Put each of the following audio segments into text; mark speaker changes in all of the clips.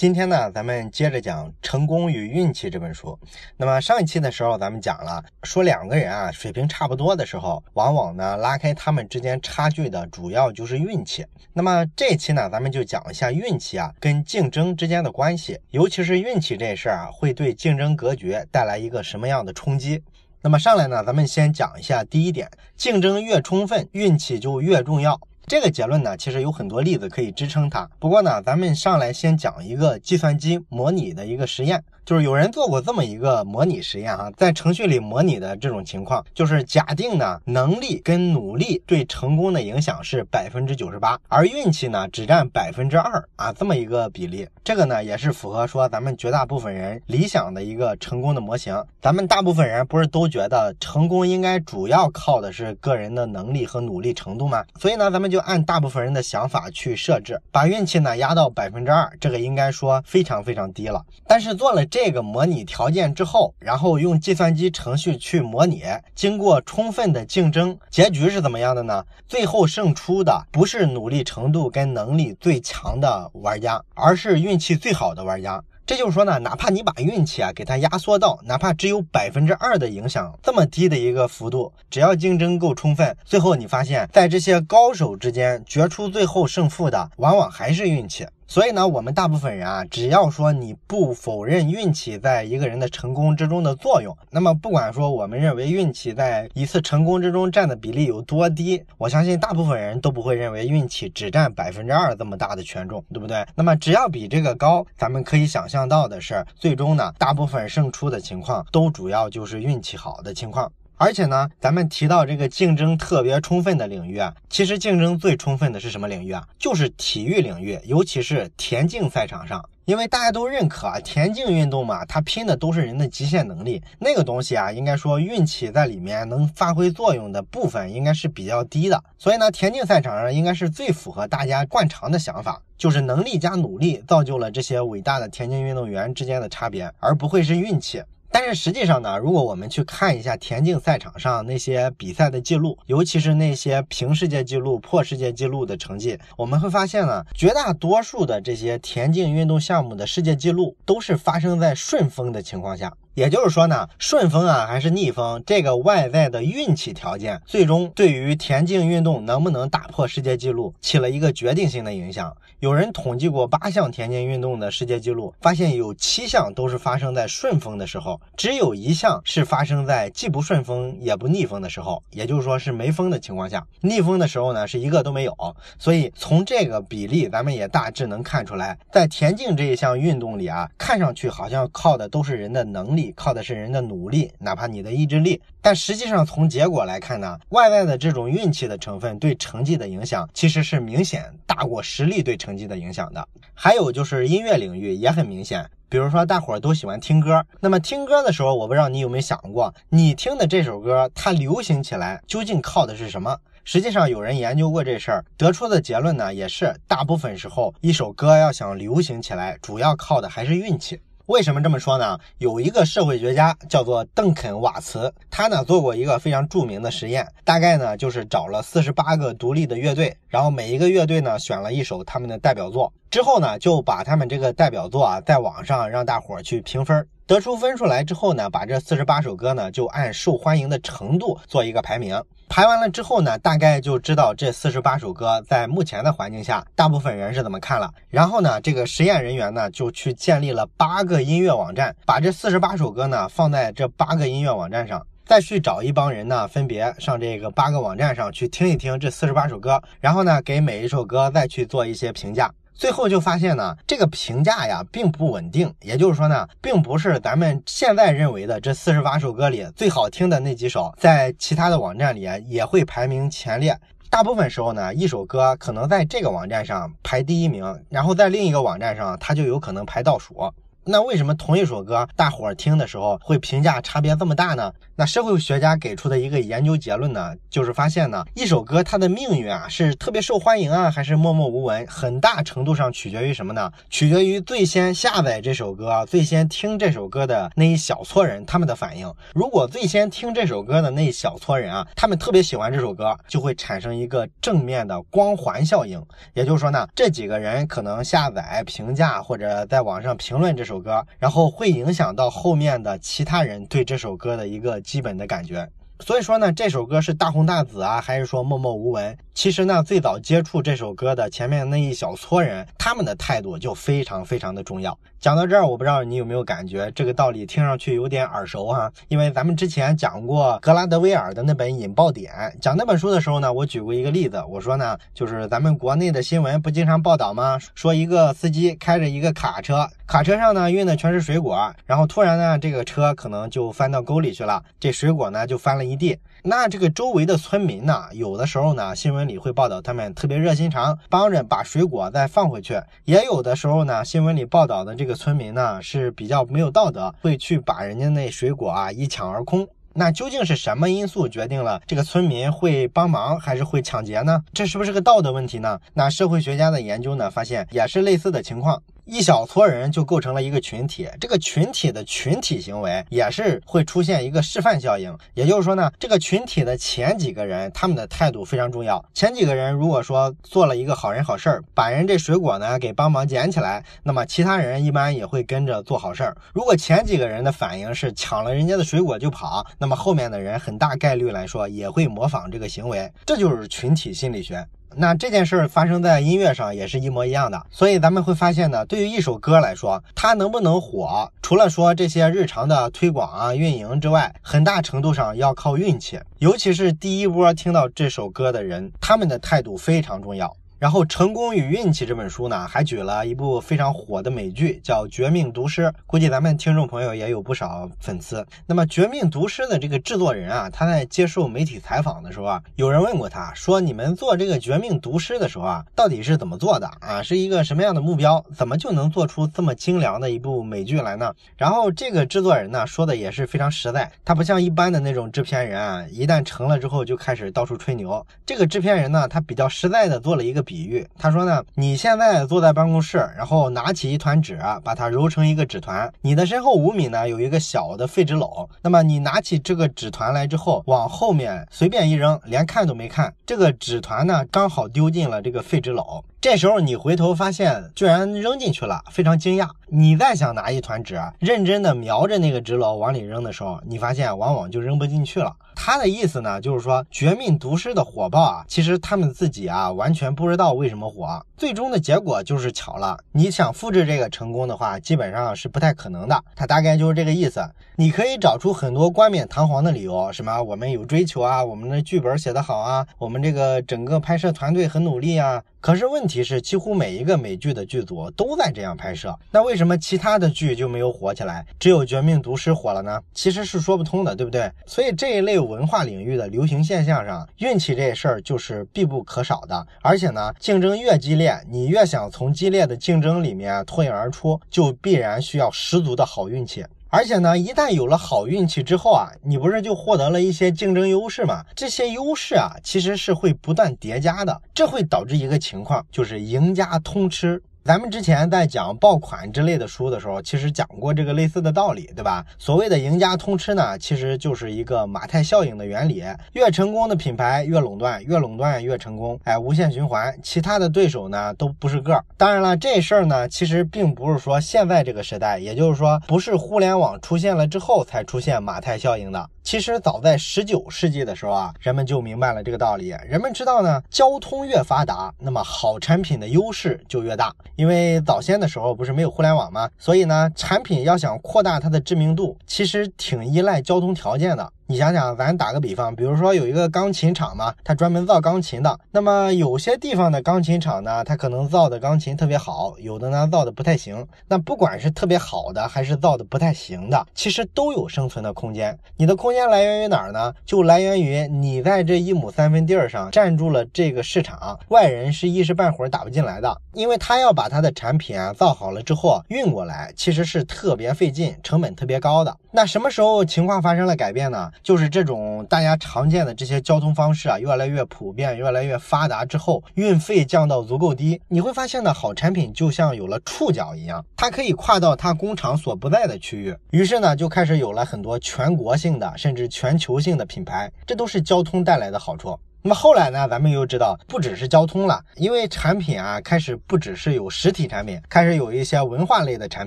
Speaker 1: 今天呢，咱们接着讲《成功与运气》这本书。那么上一期的时候，咱们讲了，说两个人啊水平差不多的时候，往往呢拉开他们之间差距的主要就是运气。那么这期呢，咱们就讲一下运气啊跟竞争之间的关系，尤其是运气这事儿啊，会对竞争格局带来一个什么样的冲击？那么上来呢，咱们先讲一下第一点，竞争越充分，运气就越重要。这个结论呢，其实有很多例子可以支撑它。不过呢，咱们上来先讲一个计算机模拟的一个实验。就是有人做过这么一个模拟实验哈，在程序里模拟的这种情况，就是假定呢能力跟努力对成功的影响是百分之九十八，而运气呢只占百分之二啊，这么一个比例。这个呢也是符合说咱们绝大部分人理想的一个成功的模型。咱们大部分人不是都觉得成功应该主要靠的是个人的能力和努力程度吗？所以呢，咱们就按大部分人的想法去设置，把运气呢压到百分之二，这个应该说非常非常低了。但是做了这。这个模拟条件之后，然后用计算机程序去模拟，经过充分的竞争，结局是怎么样的呢？最后胜出的不是努力程度跟能力最强的玩家，而是运气最好的玩家。这就是说呢，哪怕你把运气啊给它压缩到哪怕只有百分之二的影响，这么低的一个幅度，只要竞争够充分，最后你发现，在这些高手之间决出最后胜负的，往往还是运气。所以呢，我们大部分人啊，只要说你不否认运气在一个人的成功之中的作用，那么不管说我们认为运气在一次成功之中占的比例有多低，我相信大部分人都不会认为运气只占百分之二这么大的权重，对不对？那么只要比这个高，咱们可以想象到的是，最终呢，大部分胜出的情况都主要就是运气好的情况。而且呢，咱们提到这个竞争特别充分的领域啊，其实竞争最充分的是什么领域啊？就是体育领域，尤其是田径赛场上。因为大家都认可啊，田径运动嘛，它拼的都是人的极限能力，那个东西啊，应该说运气在里面能发挥作用的部分应该是比较低的。所以呢，田径赛场上应该是最符合大家惯常的想法，就是能力加努力造就了这些伟大的田径运动员之间的差别，而不会是运气。但是实际上呢，如果我们去看一下田径赛场上那些比赛的记录，尤其是那些平世界纪录、破世界纪录的成绩，我们会发现呢，绝大多数的这些田径运动项目的世界纪录都是发生在顺风的情况下。也就是说呢，顺风啊还是逆风，这个外在的运气条件，最终对于田径运动能不能打破世界纪录起了一个决定性的影响。有人统计过八项田径运动的世界纪录，发现有七项都是发生在顺风的时候，只有一项是发生在既不顺风也不逆风的时候，也就是说是没风的情况下。逆风的时候呢，是一个都没有。所以从这个比例，咱们也大致能看出来，在田径这一项运动里啊，看上去好像靠的都是人的能力。靠的是人的努力，哪怕你的意志力，但实际上从结果来看呢，外在的这种运气的成分对成绩的影响其实是明显大过实力对成绩的影响的。还有就是音乐领域也很明显，比如说大伙儿都喜欢听歌，那么听歌的时候，我不知道你有没有想过，你听的这首歌它流行起来究竟靠的是什么？实际上有人研究过这事儿，得出的结论呢，也是大部分时候一首歌要想流行起来，主要靠的还是运气。为什么这么说呢？有一个社会学家叫做邓肯·瓦茨，他呢做过一个非常著名的实验，大概呢就是找了四十八个独立的乐队，然后每一个乐队呢选了一首他们的代表作，之后呢就把他们这个代表作啊在网上让大伙儿去评分，得出分数来之后呢，把这四十八首歌呢就按受欢迎的程度做一个排名。排完了之后呢，大概就知道这四十八首歌在目前的环境下，大部分人是怎么看了。然后呢，这个实验人员呢就去建立了八个音乐网站，把这四十八首歌呢放在这八个音乐网站上，再去找一帮人呢，分别上这个八个网站上去听一听这四十八首歌，然后呢给每一首歌再去做一些评价。最后就发现呢，这个评价呀并不稳定，也就是说呢，并不是咱们现在认为的这四十八首歌里最好听的那几首，在其他的网站里也会排名前列。大部分时候呢，一首歌可能在这个网站上排第一名，然后在另一个网站上它就有可能排倒数。那为什么同一首歌，大伙儿听的时候会评价差别这么大呢？那社会学家给出的一个研究结论呢，就是发现呢，一首歌它的命运啊，是特别受欢迎啊，还是默默无闻，很大程度上取决于什么呢？取决于最先下载这首歌、最先听这首歌的那一小撮人他们的反应。如果最先听这首歌的那一小撮人啊，他们特别喜欢这首歌，就会产生一个正面的光环效应。也就是说呢，这几个人可能下载、评价或者在网上评论这首歌，然后会影响到后面的其他人对这首歌的一个基本的感觉。所以说呢，这首歌是大红大紫啊，还是说默默无闻？其实呢，最早接触这首歌的前面那一小撮人，他们的态度就非常非常的重要。讲到这儿，我不知道你有没有感觉这个道理听上去有点耳熟哈？因为咱们之前讲过格拉德威尔的那本《引爆点》，讲那本书的时候呢，我举过一个例子，我说呢，就是咱们国内的新闻不经常报道吗？说一个司机开着一个卡车，卡车上呢运的全是水果，然后突然呢，这个车可能就翻到沟里去了，这水果呢就翻了一地。那这个周围的村民呢，有的时候呢，新闻里会报道他们特别热心肠，帮着把水果再放回去；也有的时候呢，新闻里报道的这个村民呢是比较没有道德，会去把人家那水果啊一抢而空。那究竟是什么因素决定了这个村民会帮忙还是会抢劫呢？这是不是个道德问题呢？那社会学家的研究呢，发现也是类似的情况。一小撮人就构成了一个群体，这个群体的群体行为也是会出现一个示范效应。也就是说呢，这个群体的前几个人他们的态度非常重要。前几个人如果说做了一个好人好事儿，把人这水果呢给帮忙捡起来，那么其他人一般也会跟着做好事儿。如果前几个人的反应是抢了人家的水果就跑，那么后面的人很大概率来说也会模仿这个行为。这就是群体心理学。那这件事儿发生在音乐上也是一模一样的，所以咱们会发现呢，对于一首歌来说，它能不能火，除了说这些日常的推广啊、运营之外，很大程度上要靠运气，尤其是第一波听到这首歌的人，他们的态度非常重要。然后，《成功与运气》这本书呢，还举了一部非常火的美剧，叫《绝命毒师》。估计咱们听众朋友也有不少粉丝。那么，《绝命毒师》的这个制作人啊，他在接受媒体采访的时候啊，有人问过他说：“你们做这个《绝命毒师》的时候啊，到底是怎么做的啊？是一个什么样的目标？怎么就能做出这么精良的一部美剧来呢？”然后，这个制作人呢，说的也是非常实在。他不像一般的那种制片人啊，一旦成了之后就开始到处吹牛。这个制片人呢，他比较实在的做了一个。比喻，他说呢，你现在坐在办公室，然后拿起一团纸，把它揉成一个纸团。你的身后五米呢，有一个小的废纸篓。那么你拿起这个纸团来之后，往后面随便一扔，连看都没看，这个纸团呢，刚好丢进了这个废纸篓。这时候你回头发现，居然扔进去了，非常惊讶。你再想拿一团纸，认真的瞄着那个纸篓往里扔的时候，你发现往往就扔不进去了。他的意思呢，就是说《绝命毒师》的火爆啊，其实他们自己啊完全不知道为什么火，最终的结果就是巧了。你想复制这个成功的话，基本上是不太可能的。他大概就是这个意思。你可以找出很多冠冕堂皇的理由，什么我们有追求啊，我们的剧本写得好啊，我们这个整个拍摄团队很努力啊。可是问题是，几乎每一个美剧的剧组都在这样拍摄，那为什么其他的剧就没有火起来，只有《绝命毒师》火了呢？其实是说不通的，对不对？所以这一类文化领域的流行现象上，运气这事儿就是必不可少的。而且呢，竞争越激烈，你越想从激烈的竞争里面脱颖而出，就必然需要十足的好运气。而且呢，一旦有了好运气之后啊，你不是就获得了一些竞争优势吗？这些优势啊，其实是会不断叠加的，这会导致一个情况，就是赢家通吃。咱们之前在讲爆款之类的书的时候，其实讲过这个类似的道理，对吧？所谓的赢家通吃呢，其实就是一个马太效应的原理。越成功的品牌越垄断，越垄断越成功，哎，无限循环。其他的对手呢都不是个儿。当然了，这事儿呢，其实并不是说现在这个时代，也就是说，不是互联网出现了之后才出现马太效应的。其实早在十九世纪的时候啊，人们就明白了这个道理。人们知道呢，交通越发达，那么好产品的优势就越大。因为早先的时候不是没有互联网吗？所以呢，产品要想扩大它的知名度，其实挺依赖交通条件的。你想想，咱打个比方，比如说有一个钢琴厂嘛，它专门造钢琴的。那么有些地方的钢琴厂呢，它可能造的钢琴特别好，有的呢造的不太行。那不管是特别好的，还是造的不太行的，其实都有生存的空间。你的空间来源于哪儿呢？就来源于你在这一亩三分地儿上占住了这个市场，外人是一时半会儿打不进来的，因为他要把他的产品啊造好了之后运过来，其实是特别费劲，成本特别高的。那什么时候情况发生了改变呢？就是这种大家常见的这些交通方式啊越来越普遍，越来越发达之后，运费降到足够低，你会发现呢，好产品就像有了触角一样，它可以跨到它工厂所不在的区域，于是呢就开始有了很多全国性的甚至全球性的品牌，这都是交通带来的好处。那么后来呢，咱们又知道不只是交通了，因为产品啊开始不只是有实体产品，开始有一些文化类的产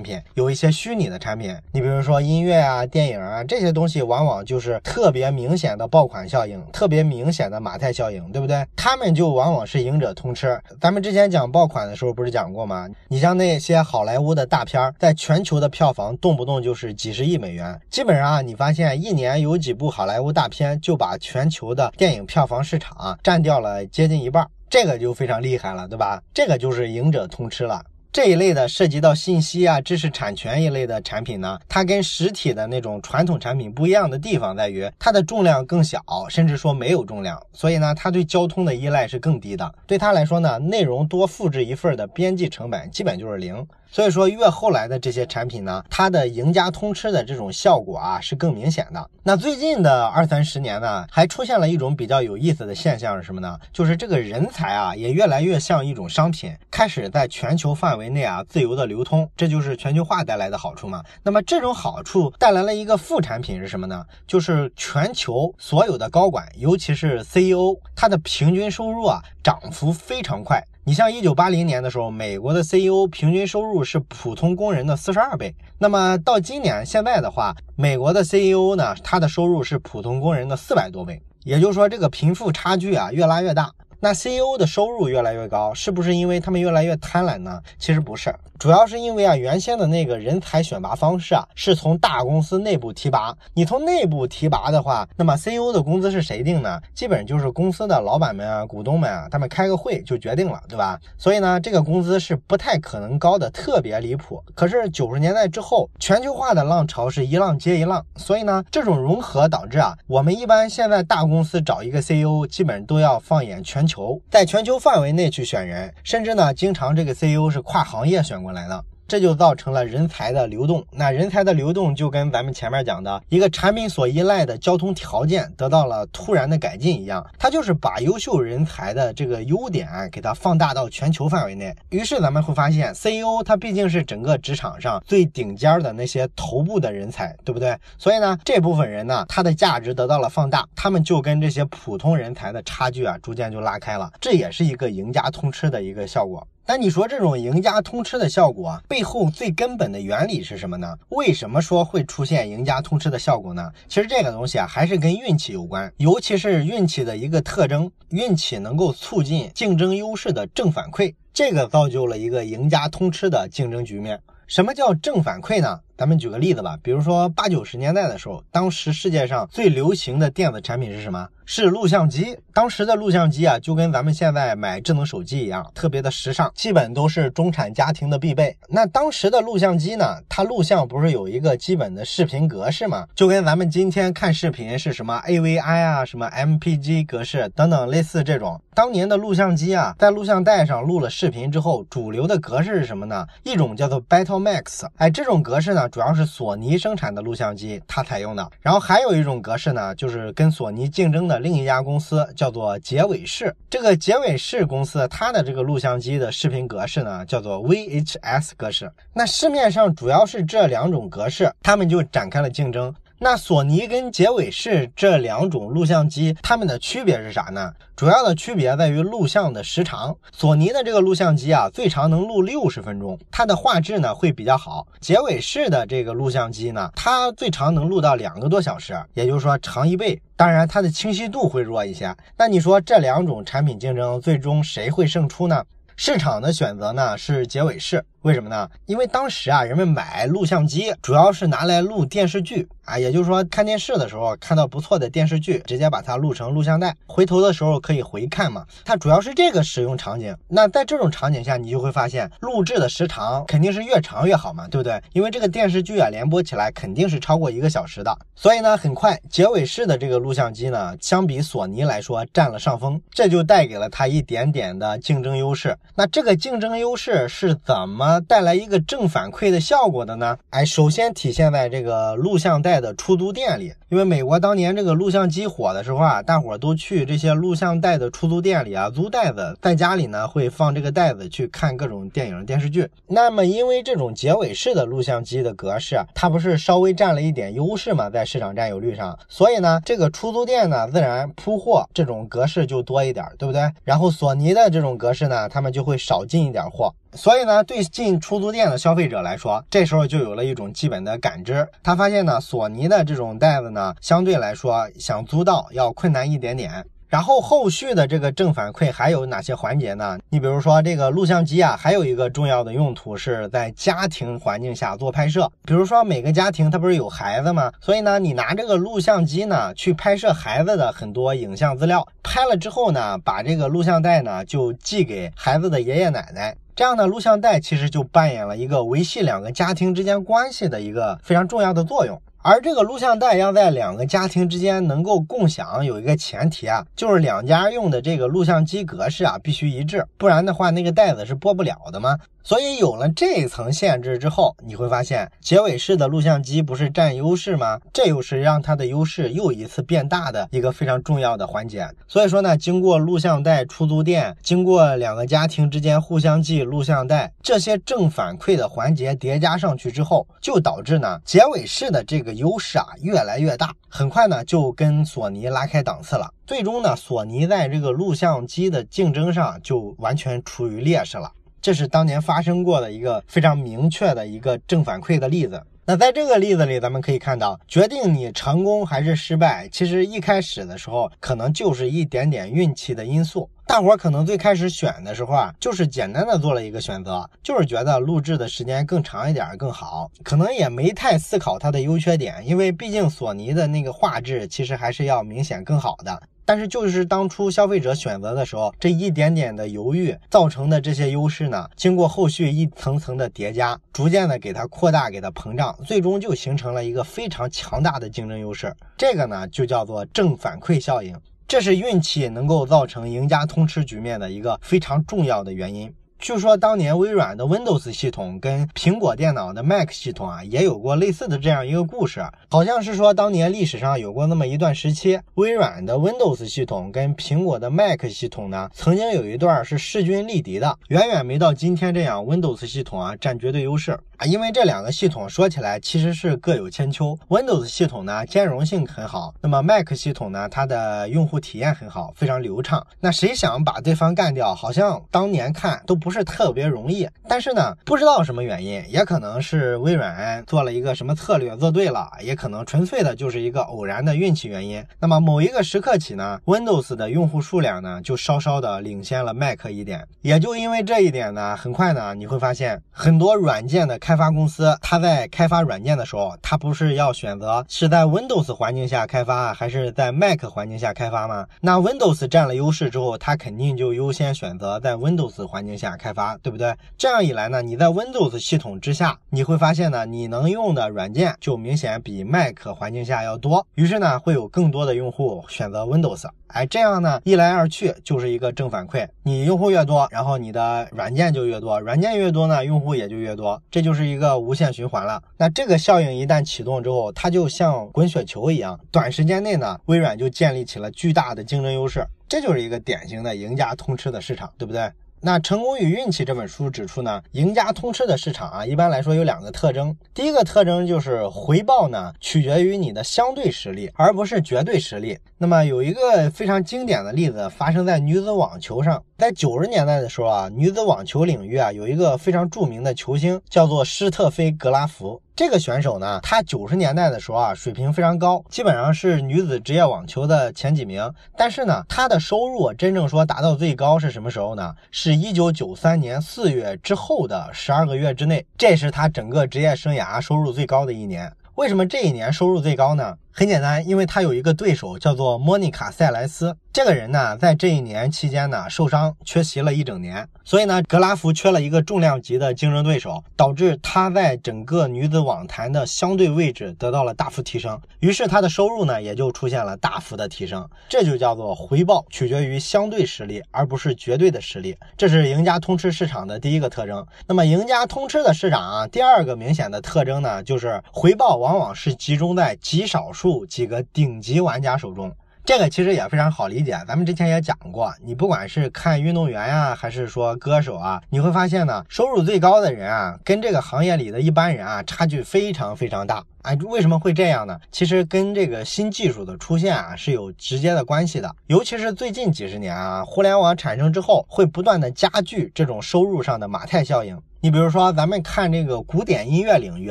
Speaker 1: 品，有一些虚拟的产品。你比如说音乐啊、电影啊这些东西，往往就是特别明显的爆款效应，特别明显的马太效应，对不对？他们就往往是赢者通吃。咱们之前讲爆款的时候不是讲过吗？你像那些好莱坞的大片，在全球的票房动不动就是几十亿美元，基本上，你发现一年有几部好莱坞大片就把全球的电影票房市场。场占掉了接近一半，这个就非常厉害了，对吧？这个就是赢者通吃了。这一类的涉及到信息啊、知识产权一类的产品呢，它跟实体的那种传统产品不一样的地方在于，它的重量更小，甚至说没有重量，所以呢，它对交通的依赖是更低的。对它来说呢，内容多复制一份的边际成本基本就是零。所以说，越后来的这些产品呢，它的赢家通吃的这种效果啊是更明显的。那最近的二三十年呢，还出现了一种比较有意思的现象是什么呢？就是这个人才啊，也越来越像一种商品，开始在全球范围内啊自由的流通，这就是全球化带来的好处嘛。那么这种好处带来了一个副产品是什么呢？就是全球所有的高管，尤其是 CEO，它的平均收入啊涨幅非常快。你像一九八零年的时候，美国的 CEO 平均收入是普通工人的四十二倍。那么到今年现在的话，美国的 CEO 呢，他的收入是普通工人的四百多倍。也就是说，这个贫富差距啊越拉越大。那 CEO 的收入越来越高，是不是因为他们越来越贪婪呢？其实不是，主要是因为啊，原先的那个人才选拔方式啊，是从大公司内部提拔。你从内部提拔的话，那么 CEO 的工资是谁定呢？基本就是公司的老板们啊、股东们啊，他们开个会就决定了，对吧？所以呢，这个工资是不太可能高的，特别离谱。可是九十年代之后，全球化的浪潮是一浪接一浪，所以呢，这种融合导致啊，我们一般现在大公司找一个 CEO，基本都要放眼全球。在全球范围内去选人，甚至呢，经常这个 CEO 是跨行业选过来的。这就造成了人才的流动，那人才的流动就跟咱们前面讲的一个产品所依赖的交通条件得到了突然的改进一样，它就是把优秀人才的这个优点给它放大到全球范围内。于是咱们会发现，CEO 他毕竟是整个职场上最顶尖的那些头部的人才，对不对？所以呢，这部分人呢，他的价值得到了放大，他们就跟这些普通人才的差距啊，逐渐就拉开了。这也是一个赢家通吃的一个效果。那你说这种赢家通吃的效果啊背后最根本的原理是什么呢？为什么说会出现赢家通吃的效果呢？其实这个东西啊还是跟运气有关，尤其是运气的一个特征，运气能够促进竞争优势的正反馈，这个造就了一个赢家通吃的竞争局面。什么叫正反馈呢？咱们举个例子吧，比如说八九十年代的时候，当时世界上最流行的电子产品是什么？是录像机。当时的录像机啊，就跟咱们现在买智能手机一样，特别的时尚，基本都是中产家庭的必备。那当时的录像机呢，它录像不是有一个基本的视频格式吗？就跟咱们今天看视频是什么 AVI 啊，什么 MPG 格式等等类似这种。当年的录像机啊，在录像带上录了视频之后，主流的格式是什么呢？一种叫做 Betamax，哎，这种格式呢。主要是索尼生产的录像机，它采用的。然后还有一种格式呢，就是跟索尼竞争的另一家公司叫做结尾式。这个结尾式公司它的这个录像机的视频格式呢，叫做 VHS 格式。那市面上主要是这两种格式，他们就展开了竞争。那索尼跟杰伟士这两种录像机，它们的区别是啥呢？主要的区别在于录像的时长。索尼的这个录像机啊，最长能录六十分钟，它的画质呢会比较好。杰伟士的这个录像机呢，它最长能录到两个多小时，也就是说长一倍。当然，它的清晰度会弱一些。那你说这两种产品竞争，最终谁会胜出呢？市场的选择呢是杰伟士。为什么呢？因为当时啊，人们买录像机主要是拿来录电视剧啊，也就是说看电视的时候看到不错的电视剧，直接把它录成录像带，回头的时候可以回看嘛。它主要是这个使用场景。那在这种场景下，你就会发现录制的时长肯定是越长越好嘛，对不对？因为这个电视剧啊连播起来肯定是超过一个小时的。所以呢，很快结尾式的这个录像机呢，相比索尼来说占了上风，这就带给了它一点点的竞争优势。那这个竞争优势是怎么带来一个正反馈的效果的呢？哎，首先体现在这个录像带的出租店里，因为美国当年这个录像机火的时候啊，大伙儿都去这些录像带的出租店里啊租带子，在家里呢会放这个带子去看各种电影电视剧。那么因为这种结尾式的录像机的格式，它不是稍微占了一点优势嘛，在市场占有率上，所以呢，这个出租店呢自然铺货这种格式就多一点，对不对？然后索尼的这种格式呢，他们就会少进一点货。所以呢，对进出租店的消费者来说，这时候就有了一种基本的感知。他发现呢，索尼的这种袋子呢，相对来说想租到要困难一点点。然后后续的这个正反馈还有哪些环节呢？你比如说这个录像机啊，还有一个重要的用途是在家庭环境下做拍摄。比如说每个家庭它不是有孩子吗？所以呢，你拿这个录像机呢去拍摄孩子的很多影像资料，拍了之后呢，把这个录像带呢就寄给孩子的爷爷奶奶。这样的录像带其实就扮演了一个维系两个家庭之间关系的一个非常重要的作用。而这个录像带要在两个家庭之间能够共享，有一个前提啊，就是两家用的这个录像机格式啊必须一致，不然的话那个带子是播不了的嘛。所以有了这一层限制之后，你会发现结尾式的录像机不是占优势吗？这又是让它的优势又一次变大的一个非常重要的环节。所以说呢，经过录像带出租店，经过两个家庭之间互相寄录像带这些正反馈的环节叠加上去之后，就导致呢结尾式的这个优势啊越来越大，很快呢就跟索尼拉开档次了。最终呢，索尼在这个录像机的竞争上就完全处于劣势了。这是当年发生过的一个非常明确的一个正反馈的例子。那在这个例子里，咱们可以看到，决定你成功还是失败，其实一开始的时候可能就是一点点运气的因素。大伙儿可能最开始选的时候啊，就是简单的做了一个选择，就是觉得录制的时间更长一点更好，可能也没太思考它的优缺点，因为毕竟索尼的那个画质其实还是要明显更好的。但是就是当初消费者选择的时候，这一点点的犹豫造成的这些优势呢，经过后续一层层的叠加，逐渐的给它扩大，给它膨胀，最终就形成了一个非常强大的竞争优势。这个呢，就叫做正反馈效应，这是运气能够造成赢家通吃局面的一个非常重要的原因。据说当年微软的 Windows 系统跟苹果电脑的 Mac 系统啊，也有过类似的这样一个故事。好像是说当年历史上有过那么一段时期，微软的 Windows 系统跟苹果的 Mac 系统呢，曾经有一段是势均力敌的，远远没到今天这样 Windows 系统啊占绝对优势。因为这两个系统说起来其实是各有千秋，Windows 系统呢兼容性很好，那么 Mac 系统呢它的用户体验很好，非常流畅。那谁想把对方干掉，好像当年看都不。是特别容易，但是呢，不知道什么原因，也可能是微软做了一个什么策略做对了，也可能纯粹的就是一个偶然的运气原因。那么某一个时刻起呢，Windows 的用户数量呢就稍稍的领先了 Mac 一点。也就因为这一点呢，很快呢，你会发现很多软件的开开发公司，它在开发软件的时候，它不是要选择是在 Windows 环境下开发还是在 Mac 环境下开发吗？那 Windows 占了优势之后，它肯定就优先选择在 Windows 环境下。开发对不对？这样一来呢，你在 Windows 系统之下，你会发现呢，你能用的软件就明显比 Mac 环境下要多。于是呢，会有更多的用户选择 Windows。哎，这样呢，一来二去就是一个正反馈。你用户越多，然后你的软件就越多，软件越多呢，用户也就越多，这就就是一个无限循环了。那这个效应一旦启动之后，它就像滚雪球一样，短时间内呢，微软就建立起了巨大的竞争优势。这就是一个典型的赢家通吃的市场，对不对？那《成功与运气》这本书指出呢，赢家通吃的市场啊，一般来说有两个特征。第一个特征就是回报呢，取决于你的相对实力，而不是绝对实力。那么有一个非常经典的例子发生在女子网球上。在九十年代的时候啊，女子网球领域啊有一个非常著名的球星，叫做施特菲格拉夫。这个选手呢，他九十年代的时候啊，水平非常高，基本上是女子职业网球的前几名。但是呢，他的收入真正说达到最高是什么时候呢？是一九九三年四月之后的十二个月之内，这是他整个职业生涯收入最高的一年。为什么这一年收入最高呢？很简单，因为他有一个对手叫做莫妮卡·塞莱斯。这个人呢，在这一年期间呢，受伤缺席了一整年，所以呢，格拉夫缺了一个重量级的竞争对手，导致他在整个女子网坛的相对位置得到了大幅提升。于是他的收入呢，也就出现了大幅的提升。这就叫做回报取决于相对实力，而不是绝对的实力。这是赢家通吃市场的第一个特征。那么，赢家通吃的市场啊，第二个明显的特征呢，就是回报往往是集中在极少数。数几个顶级玩家手中，这个其实也非常好理解。咱们之前也讲过，你不管是看运动员呀，还是说歌手啊，你会发现呢，收入最高的人啊，跟这个行业里的一般人啊，差距非常非常大。哎，为什么会这样呢？其实跟这个新技术的出现啊是有直接的关系的。尤其是最近几十年啊，互联网产生之后，会不断的加剧这种收入上的马太效应。你比如说，咱们看这个古典音乐领域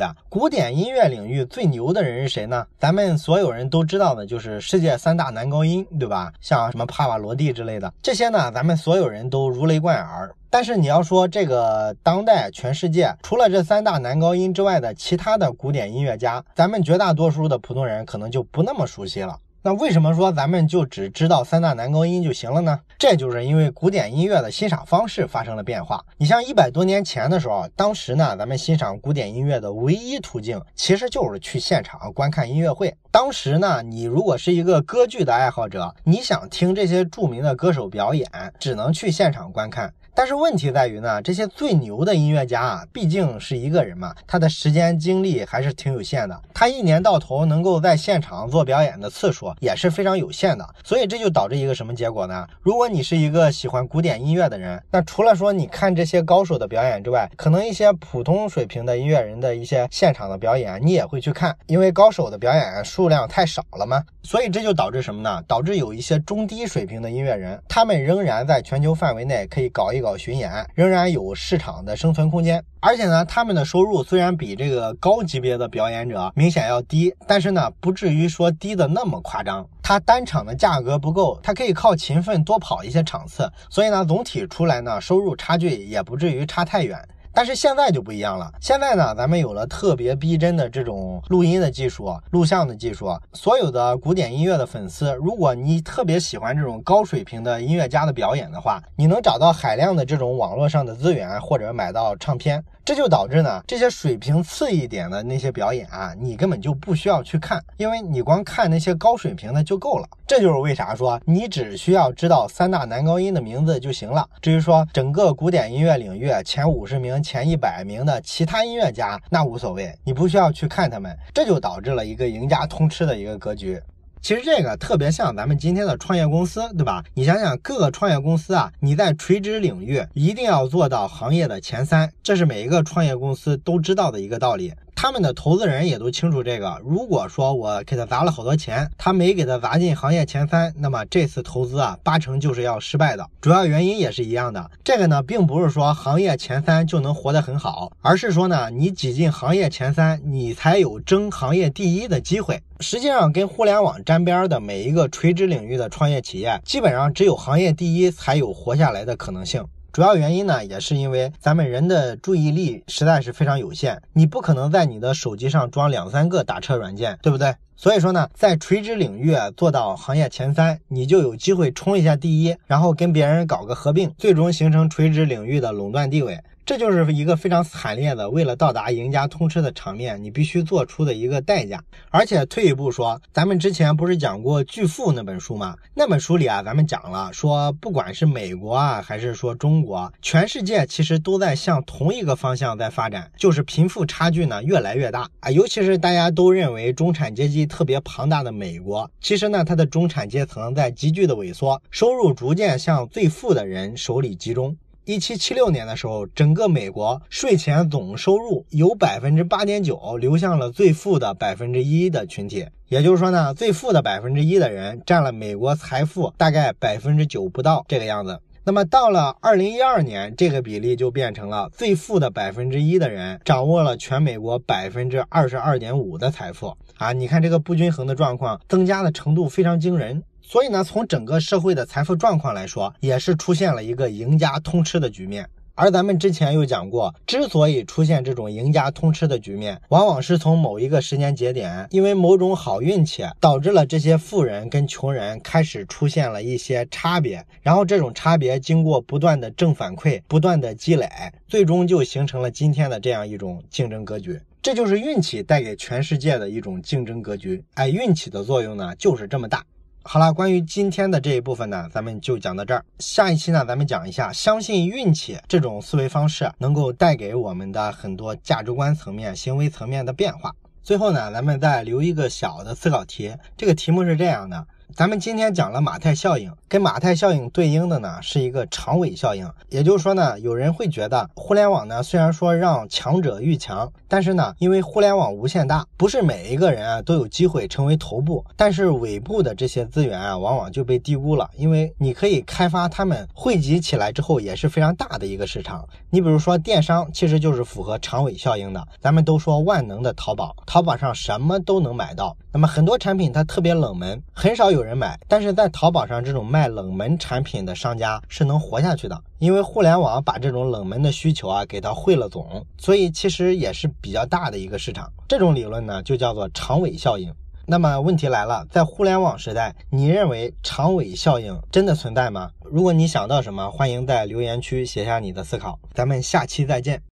Speaker 1: 啊，古典音乐领域最牛的人是谁呢？咱们所有人都知道的，就是世界三大男高音，对吧？像什么帕瓦罗蒂之类的，这些呢，咱们所有人都如雷贯耳。但是你要说这个当代全世界除了这三大男高音之外的其他的古典音乐家，咱们绝大多数的普通人可能就不那么熟悉了。那为什么说咱们就只知道三大男高音就行了呢？这就是因为古典音乐的欣赏方式发生了变化。你像一百多年前的时候，当时呢，咱们欣赏古典音乐的唯一途径其实就是去现场观看音乐会。当时呢，你如果是一个歌剧的爱好者，你想听这些著名的歌手表演，只能去现场观看。但是问题在于呢，这些最牛的音乐家啊，毕竟是一个人嘛，他的时间精力还是挺有限的。他一年到头能够在现场做表演的次数也是非常有限的。所以这就导致一个什么结果呢？如果你是一个喜欢古典音乐的人，那除了说你看这些高手的表演之外，可能一些普通水平的音乐人的一些现场的表演你也会去看，因为高手的表演数量太少了嘛。所以这就导致什么呢？导致有一些中低水平的音乐人，他们仍然在全球范围内可以搞一。搞巡演仍然有市场的生存空间，而且呢，他们的收入虽然比这个高级别的表演者明显要低，但是呢，不至于说低的那么夸张。他单场的价格不够，他可以靠勤奋多跑一些场次，所以呢，总体出来呢，收入差距也不至于差太远。但是现在就不一样了，现在呢，咱们有了特别逼真的这种录音的技术、录像的技术。所有的古典音乐的粉丝，如果你特别喜欢这种高水平的音乐家的表演的话，你能找到海量的这种网络上的资源，或者买到唱片。这就导致呢，这些水平次一点的那些表演啊，你根本就不需要去看，因为你光看那些高水平的就够了。这就是为啥说你只需要知道三大男高音的名字就行了。至于说整个古典音乐领域前五十名、前一百名的其他音乐家，那无所谓，你不需要去看他们。这就导致了一个赢家通吃的一个格局。其实这个特别像咱们今天的创业公司，对吧？你想想，各个创业公司啊，你在垂直领域一定要做到行业的前三，这是每一个创业公司都知道的一个道理。他们的投资人也都清楚这个。如果说我给他砸了好多钱，他没给他砸进行业前三，那么这次投资啊，八成就是要失败的。主要原因也是一样的。这个呢，并不是说行业前三就能活得很好，而是说呢，你挤进行业前三，你才有争行业第一的机会。实际上，跟互联网沾边的每一个垂直领域的创业企业，基本上只有行业第一才有活下来的可能性。主要原因呢，也是因为咱们人的注意力实在是非常有限，你不可能在你的手机上装两三个打车软件，对不对？所以说呢，在垂直领域做到行业前三，你就有机会冲一下第一，然后跟别人搞个合并，最终形成垂直领域的垄断地位。这就是一个非常惨烈的，为了到达赢家通吃的场面，你必须做出的一个代价。而且退一步说，咱们之前不是讲过《巨富》那本书吗？那本书里啊，咱们讲了，说不管是美国啊，还是说中国，全世界其实都在向同一个方向在发展，就是贫富差距呢越来越大啊。尤其是大家都认为中产阶级特别庞大的美国，其实呢，它的中产阶层在急剧的萎缩，收入逐渐向最富的人手里集中。一七七六年的时候，整个美国税前总收入有百分之八点九流向了最富的百分之一的群体，也就是说呢，最富的百分之一的人占了美国财富大概百分之九不到这个样子。那么到了二零一二年，这个比例就变成了最富的百分之一的人掌握了全美国百分之二十二点五的财富啊！你看这个不均衡的状况增加的程度非常惊人。所以呢，从整个社会的财富状况来说，也是出现了一个赢家通吃的局面。而咱们之前又讲过，之所以出现这种赢家通吃的局面，往往是从某一个时间节点，因为某种好运气，导致了这些富人跟穷人开始出现了一些差别，然后这种差别经过不断的正反馈、不断的积累，最终就形成了今天的这样一种竞争格局。这就是运气带给全世界的一种竞争格局。哎，运气的作用呢，就是这么大。好了，关于今天的这一部分呢，咱们就讲到这儿。下一期呢，咱们讲一下，相信运气这种思维方式能够带给我们的很多价值观层面、行为层面的变化。最后呢，咱们再留一个小的思考题，这个题目是这样的。咱们今天讲了马太效应，跟马太效应对应的呢是一个长尾效应。也就是说呢，有人会觉得互联网呢虽然说让强者愈强，但是呢，因为互联网无限大，不是每一个人啊都有机会成为头部，但是尾部的这些资源啊往往就被低估了，因为你可以开发他们汇集起来之后也是非常大的一个市场。你比如说电商，其实就是符合长尾效应的。咱们都说万能的淘宝，淘宝上什么都能买到，那么很多产品它特别冷门，很少有。人买，但是在淘宝上这种卖冷门产品的商家是能活下去的，因为互联网把这种冷门的需求啊给它汇了总，所以其实也是比较大的一个市场。这种理论呢就叫做长尾效应。那么问题来了，在互联网时代，你认为长尾效应真的存在吗？如果你想到什么，欢迎在留言区写下你的思考。咱们下期再见。